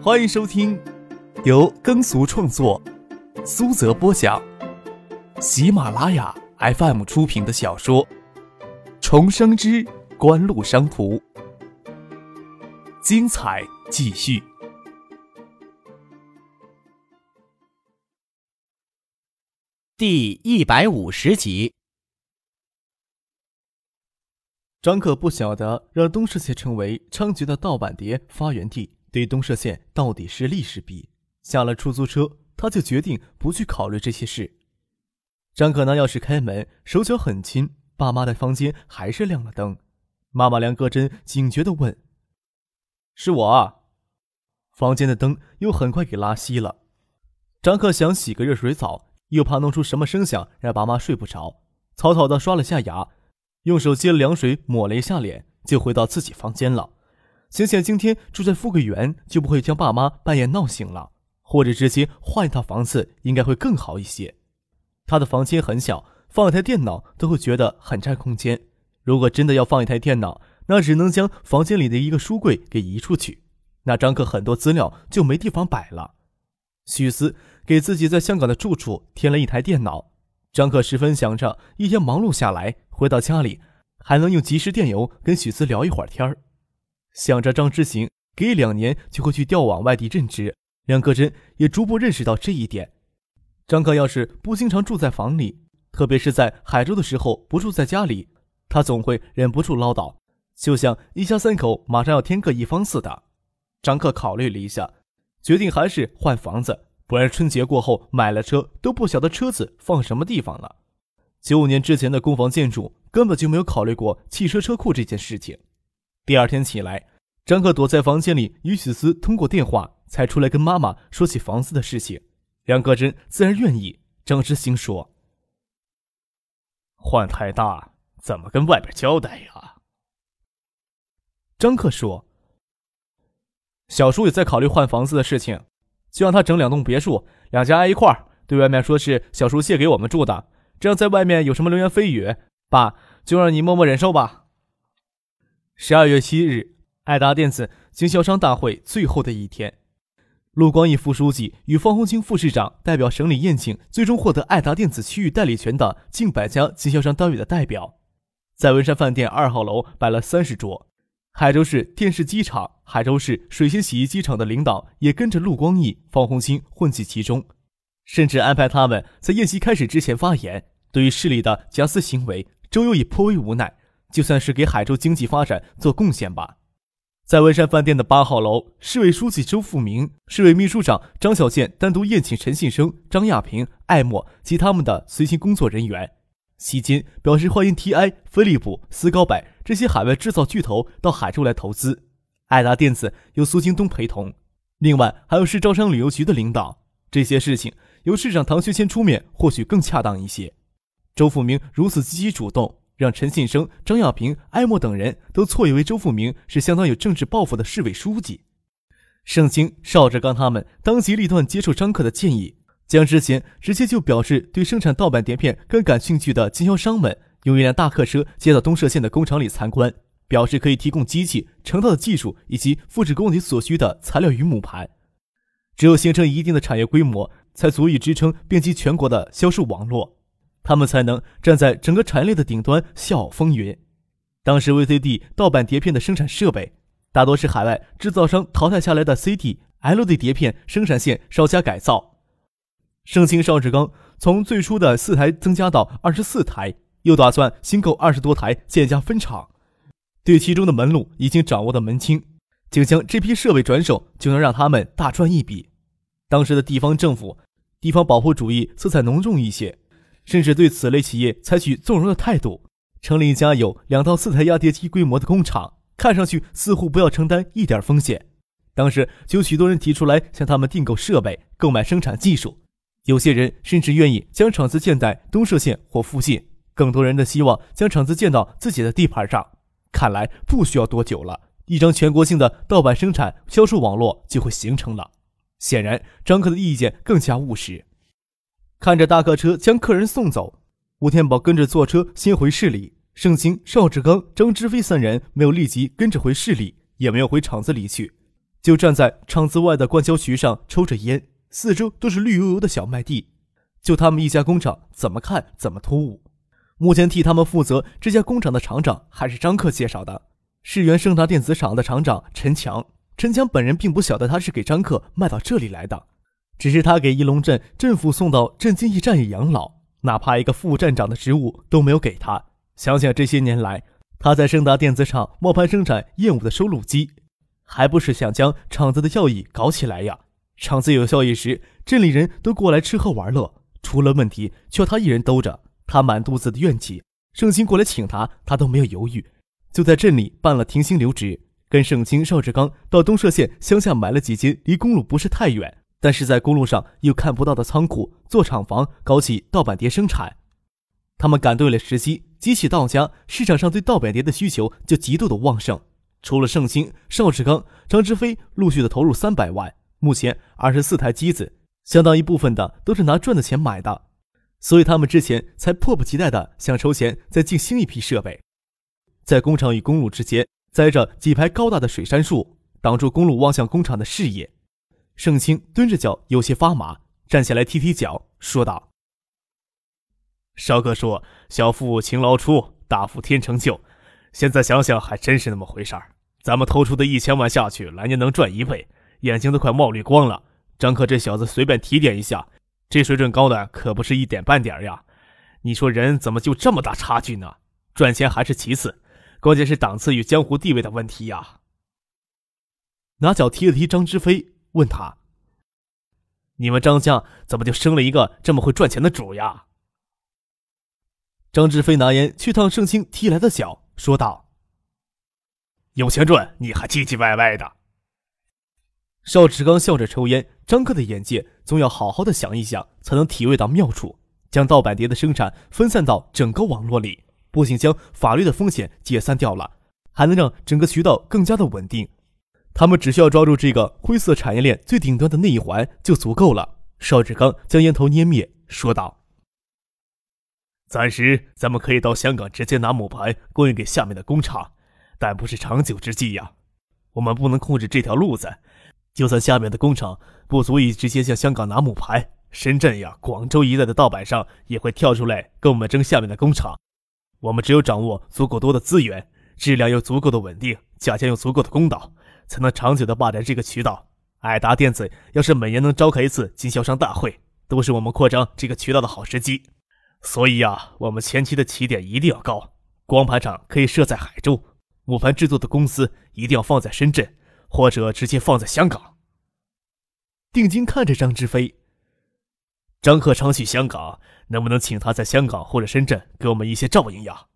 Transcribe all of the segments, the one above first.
欢迎收听由耕俗创作、苏泽播讲、喜马拉雅 FM 出品的小说《重生之官路商途》，精彩继续，第一百五十集。张克不晓得让东市县成为猖獗的盗版碟发源地，对东社县到底是利是弊。下了出租车，他就决定不去考虑这些事。张可拿钥匙开门，手脚很轻，爸妈的房间还是亮了灯。妈妈梁歌珍警觉地问：“是我？”啊房间的灯又很快给拉熄了。张克想洗个热水澡，又怕弄出什么声响让爸妈睡不着，草草地刷了下牙。用手接了凉水，抹了一下脸，就回到自己房间了。想想今天住在富贵园，就不会将爸妈半夜闹醒了，或者直接换一套房子，应该会更好一些。他的房间很小，放一台电脑都会觉得很占空间。如果真的要放一台电脑，那只能将房间里的一个书柜给移出去，那张克很多资料就没地方摆了。许思给自己在香港的住处添了一台电脑，张克十分想着一天忙碌下来。回到家里，还能用即时电邮跟许思聊一会儿天儿。想着张之行给两年就会去调往外地任职，梁克珍也逐步认识到这一点。张克要是不经常住在房里，特别是在海州的时候不住在家里，他总会忍不住唠叨，就像一家三口马上要天各一方似的。张克考虑了一下，决定还是换房子，不然春节过后买了车都不晓得车子放什么地方了。九五年之前的公房建筑根本就没有考虑过汽车车库这件事情。第二天起来，张克躲在房间里与许思通过电话，才出来跟妈妈说起房子的事情。梁克珍自然愿意。张之行说：“换太大，怎么跟外边交代呀？”张克说：“小叔也在考虑换房子的事情，就让他整两栋别墅，两家挨一块儿，对外面说是小叔借给我们住的。”这样，在外面有什么流言蜚语，爸就让你默默忍受吧。十二月七日，爱达电子经销商大会最后的一天，陆光义副书记与方红清副市长代表省里宴请最终获得爱达电子区域代理权的近百家经销商单位的代表，在文山饭店二号楼摆了三十桌。海州市电视机厂、海州市水星洗衣机厂的领导也跟着陆光义、方红清混迹其中。甚至安排他们在宴席开始之前发言。对于市里的假私行为，周游也颇为无奈。就算是给海州经济发展做贡献吧。在文山饭店的八号楼，市委书记周富明、市委秘书长张小健单独宴请陈信生、张亚平、艾默及他们的随行工作人员。席间表示欢迎 TI、飞利浦、斯高柏这些海外制造巨头到海州来投资。爱达电子由苏京东陪同，另外还有市招商旅游局的领导。这些事情。由市长唐学谦出面，或许更恰当一些。周富明如此积极主动，让陈信生、张亚平、艾默等人都错以为周富明是相当有政治抱负的市委书记。盛清、邵志刚他们当机立断接受张克的建议，将之前直接就表示对生产盗版碟片更感兴趣的经销商们，用一辆大客车接到东社县的工厂里参观，表示可以提供机器、成套的技术以及复制工体所需的材料与母盘。只有形成一定的产业规模。才足以支撑遍及全国的销售网络，他们才能站在整个产业链的顶端笑傲风云。当时 VCD 盗版碟片的生产设备大多是海外制造商淘汰下来的 CD、LD 碟片生产线稍加改造。盛清邵志刚从最初的四台增加到二十四台，又打算新购二十多台建家分厂，对其中的门路已经掌握的门清，仅将这批设备转手，就能让他们大赚一笔。当时的地方政府。地方保护主义色彩浓重一些，甚至对此类企业采取纵容的态度。成立一家有两到四台压碟机规模的工厂，看上去似乎不要承担一点风险。当时就有许多人提出来向他们订购设备、购买生产技术，有些人甚至愿意将厂子建在东社县或附近，更多人的希望将厂子建到自己的地盘上。看来不需要多久了，一张全国性的盗版生产销售网络就会形成了。显然，张克的意见更加务实。看着大客车将客人送走，吴天宝跟着坐车先回市里。盛清、邵志刚、张志飞三人没有立即跟着回市里，也没有回厂子里去。就站在厂子外的灌销渠上抽着烟，四周都是绿油油的小麦地，就他们一家工厂，怎么看怎么突兀。目前替他们负责这家工厂的厂长还是张克介绍的，是原盛达电子厂的厂长陈强。陈强本人并不晓得他是给张克卖到这里来的，只是他给仪龙镇镇府送到镇经驿站以养老，哪怕一个副站长的职务都没有给他。想想这些年来，他在盛达电子厂磨盘生产燕舞的收录机，还不是想将厂子的效益搞起来呀？厂子有效益时，镇里人都过来吃喝玩乐，出了问题却他一人兜着，他满肚子的怨气。盛清过来请他，他都没有犹豫，就在镇里办了停薪留职。跟盛清、邵志刚到东社县乡下买了几间离公路不是太远，但是在公路上又看不到的仓库，做厂房，搞起盗版碟生产。他们赶对了时机，机器到家，市场上对盗版碟的需求就极度的旺盛。除了盛兴、邵志刚、张志飞陆续的投入三百万，目前二十四台机子，相当一部分的都是拿赚的钱买的，所以他们之前才迫不及待的想筹钱再进新一批设备，在工厂与公路之间。栽着几排高大的水杉树，挡住公路望向工厂的视野。盛清蹲着脚，有些发麻，站起来踢踢脚，说道：“少哥说，小富勤劳出，大富天成就。现在想想，还真是那么回事儿。咱们投出的一千万下去，来年能赚一倍，眼睛都快冒绿光了。张克这小子随便提点一下，这水准高的可不是一点半点呀。你说人怎么就这么大差距呢？赚钱还是其次。”关键是档次与江湖地位的问题呀！拿脚踢了踢张之飞，问他：“你们张家怎么就生了一个这么会赚钱的主呀？”张志飞拿烟去烫盛清踢来的脚，说道：“有钱赚，你还唧唧歪歪的。”邵志刚笑着抽烟，张克的眼界总要好好的想一想，才能体味到妙处，将盗版碟的生产分散到整个网络里。不仅将法律的风险解散掉了，还能让整个渠道更加的稳定。他们只需要抓住这个灰色产业链最顶端的那一环就足够了。邵志刚将烟头捏灭，说道：“暂时咱们可以到香港直接拿母盘供应给下面的工厂，但不是长久之计呀。我们不能控制这条路子，就算下面的工厂不足以直接向香港拿母盘，深圳呀、广州一带的盗版商也会跳出来跟我们争下面的工厂。”我们只有掌握足够多的资源，质量又足够的稳定，价钱又足够的公道，才能长久的霸占这个渠道。爱达电子要是每年能召开一次经销商大会，都是我们扩张这个渠道的好时机。所以呀，我们前期的起点一定要高，光盘厂可以设在海州，母盘制作的公司一定要放在深圳，或者直接放在香港。定睛看着张志飞，张克昌去香港。能不能请他在香港或者深圳给我们一些照应呀？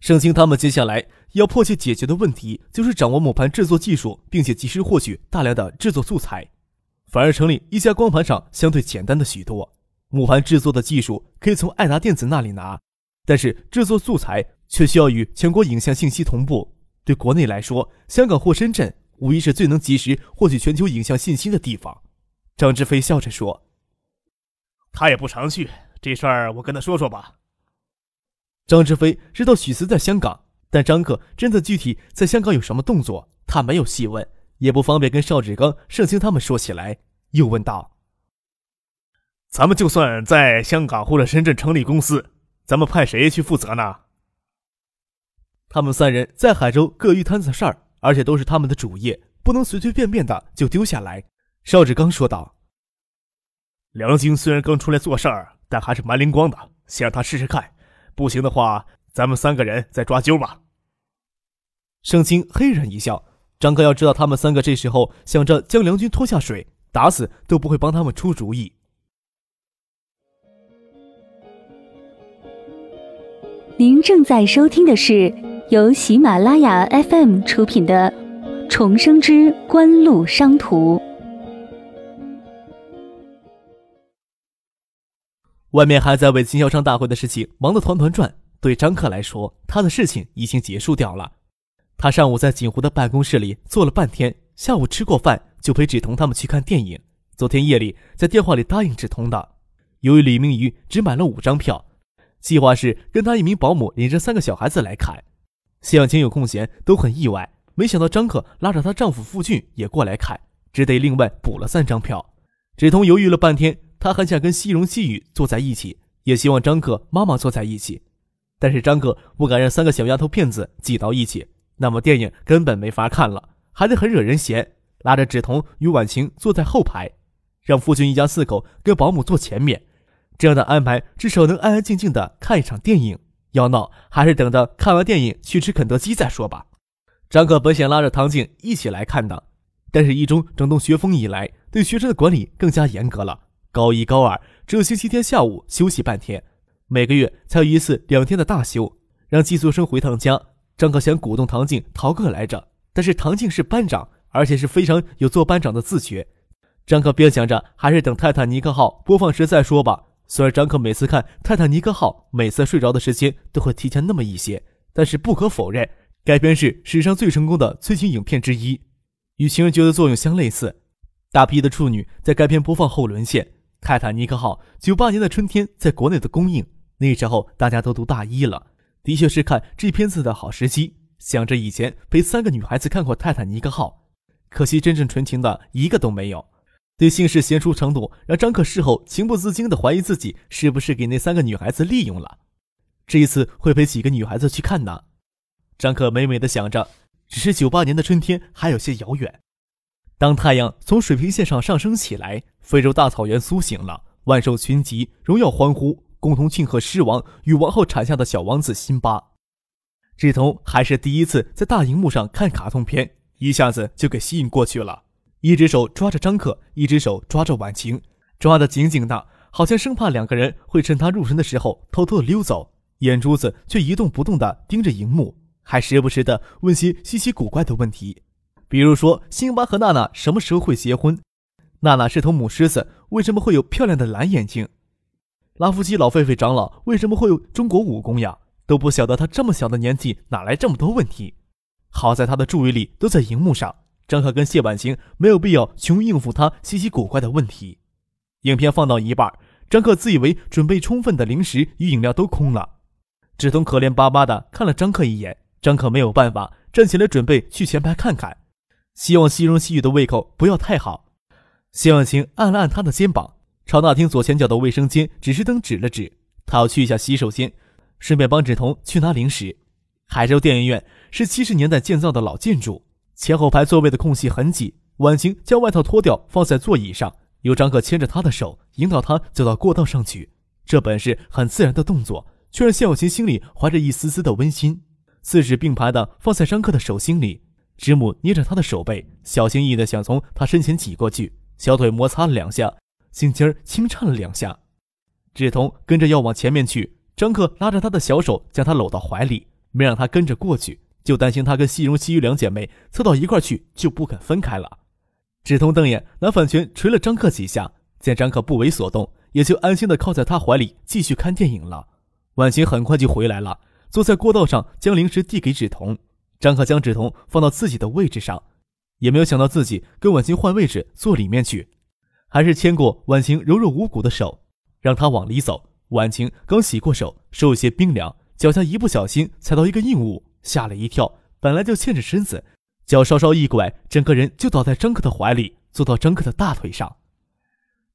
盛清他们接下来要迫切解决的问题就是掌握母盘制作技术，并且及时获取大量的制作素材。反而成立一家光盘厂相对简单的许多。母盘制作的技术可以从爱达电子那里拿，但是制作素材却需要与全国影像信息同步。对国内来说，香港或深圳无疑是最能及时获取全球影像信息的地方。张志飞笑着说。他也不常去，这事儿我跟他说说吧。张志飞知道许思在香港，但张克真的具体在香港有什么动作，他没有细问，也不方便跟邵志刚、盛清他们说起来。又问道：“咱们就算在香港或者深圳成立公司，咱们派谁去负责呢？”他们三人在海州各一摊子事儿，而且都是他们的主业，不能随随便便的就丢下来。邵志刚说道。梁晶虽然刚出来做事儿，但还是蛮灵光的，先让他试试看。不行的话，咱们三个人再抓阄吧。盛清嘿然一笑。张哥要知道，他们三个这时候想着将梁军拖下水，打死都不会帮他们出主意。您正在收听的是由喜马拉雅 FM 出品的《重生之官路商途》。外面还在为经销商大会的事情忙得团团转。对张克来说，他的事情已经结束掉了。他上午在锦湖的办公室里坐了半天，下午吃过饭就陪芷彤他们去看电影。昨天夜里在电话里答应芷彤的，由于李明宇只买了五张票，计划是跟他一名保姆领着三个小孩子来看。谢向清有空闲都很意外，没想到张克拉着她丈夫傅俊也过来看，只得另外补了三张票。芷彤犹豫了半天，她很想跟西荣、西雨坐在一起，也希望张克妈妈坐在一起，但是张哥不敢让三个小丫头片子挤到一起，那么电影根本没法看了，还得很惹人嫌。拉着芷彤与婉晴坐在后排，让夫君一家四口跟保姆坐前面，这样的安排至少能安安静静的看一场电影。要闹还是等到看完电影去吃肯德基再说吧。张可本想拉着唐静一起来看的，但是一中整顿学风以来，对学生的管理更加严格了。高一、高二只有星期天下午休息半天，每个月才有一次两天的大休，让寄宿生回趟家。张可想鼓动唐静逃课来着，但是唐静是班长。而且是非常有做班长的自觉。张克边想着，还是等《泰坦尼克号》播放时再说吧。虽然张克每次看《泰坦尼克号》，每次睡着的时间都会提前那么一些，但是不可否认，该片是史上最成功的催情影片之一，与《情人节》的作用相类似。大批的处女在该片播放后沦陷。《泰坦尼克号》九八年的春天在国内的公映，那时候大家都读大一了，的确是看这片子的好时机。想着以前陪三个女孩子看过《泰坦尼克号》。可惜，真正纯情的一个都没有。对姓氏娴熟程度，让张克事后情不自禁地怀疑自己是不是给那三个女孩子利用了。这一次会陪几个女孩子去看呢？张克美美的想着。只是九八年的春天还有些遥远。当太阳从水平线上上升起来，非洲大草原苏醒了，万兽群集，荣耀欢呼，共同庆贺狮王与王后产下的小王子辛巴。志同还是第一次在大荧幕上看卡通片。一下子就给吸引过去了，一只手抓着张克，一只手抓着婉晴，抓得紧紧的，好像生怕两个人会趁他入神的时候偷偷的溜走。眼珠子却一动不动地盯着荧幕，还时不时地问些稀奇古怪的问题，比如说辛巴和娜娜什么时候会结婚？娜娜是头母狮子，为什么会有漂亮的蓝眼睛？拉夫基老狒狒长老为什么会有中国武功呀？都不晓得他这么小的年纪哪来这么多问题。好在他的注意力都在荧幕上，张可跟谢婉晴没有必要穷应付他稀奇古怪的问题。影片放到一半，张克自以为准备充分的零食与饮料都空了，志同可怜巴巴的看了张克一眼。张克没有办法，站起来准备去前排看看，希望西荣西雨的胃口不要太好。谢婉晴按了按他的肩膀，朝大厅左前角的卫生间指示灯指了指，他要去一下洗手间，顺便帮志同去拿零食。海州电影院。是七十年代建造的老建筑，前后排座位的空隙很挤。婉晴将外套脱掉，放在座椅上，由张可牵着她的手，引导她走到过道上去。这本是很自然的动作，却让谢婉晴心里怀着一丝丝的温馨。四指并排的放在张克的手心里，指母捏着他的手背，小心翼翼的想从他身前挤过去，小腿摩擦了两下，心尖儿轻颤了两下。志同跟着要往前面去，张克拉着他的小手，将他搂到怀里，没让他跟着过去。就担心他跟西荣、西玉两姐妹凑到一块去，就不肯分开了。志同瞪眼，拿反拳捶了张克几下，见张克不为所动，也就安心的靠在他怀里继续看电影了。婉晴很快就回来了，坐在过道上将零食递给志同。张克将志同放到自己的位置上，也没有想到自己跟婉晴换位置坐里面去，还是牵过婉晴柔弱无骨的手，让她往里走。婉晴刚洗过手，手有些冰凉，脚下一不小心踩到一个硬物。吓了一跳，本来就欠着身子，脚稍稍一拐，整个人就倒在张克的怀里，坐到张克的大腿上。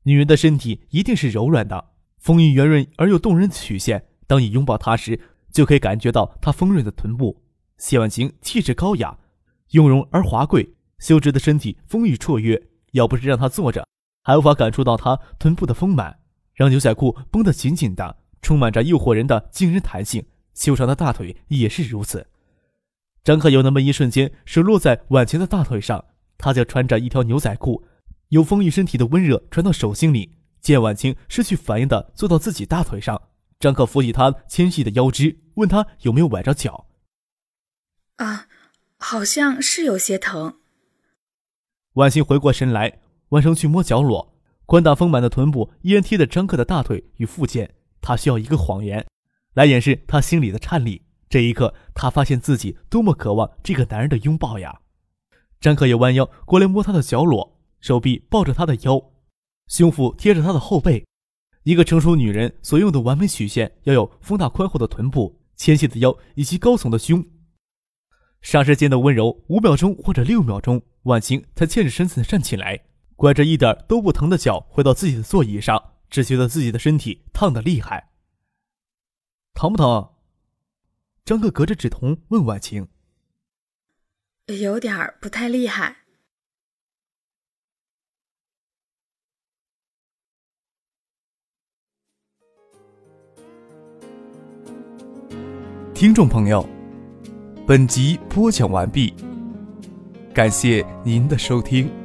女人的身体一定是柔软的，丰腴圆润而又动人曲线。当你拥抱她时，就可以感觉到她丰润的臀部。谢婉晴气质高雅，雍容而华贵，修直的身体丰腴绰约。要不是让她坐着，还无法感触到她臀部的丰满。让牛仔裤绷得紧紧的，充满着诱惑人的惊人弹性。修长的大腿也是如此。张克有那么一瞬间，手落在婉晴的大腿上，他就穿着一条牛仔裤，有丰腴身体的温热传到手心里。见婉晴失去反应的坐到自己大腿上，张克扶起她纤细的腰肢，问她有没有崴着脚。啊，好像是有些疼。婉晴回过神来，弯身去摸脚裸，宽大丰满的臀部依然贴着张克的大腿与附件。他需要一个谎言，来掩饰他心里的颤栗。这一刻，他发现自己多么渴望这个男人的拥抱呀！张克也弯腰过来摸他的脚裸，手臂抱着他的腰，胸腹贴着他的后背。一个成熟女人所用的完美曲线，要有丰大宽厚的臀部、纤细的腰以及高耸的胸。霎时间的温柔，五秒钟或者六秒钟，婉晴才欠着身子站起来，拐着一点都不疼的脚回到自己的座椅上，只觉得自己的身体烫得厉害。疼不疼？张克隔着纸筒问婉晴。有点儿不太厉害。听众朋友，本集播讲完毕，感谢您的收听。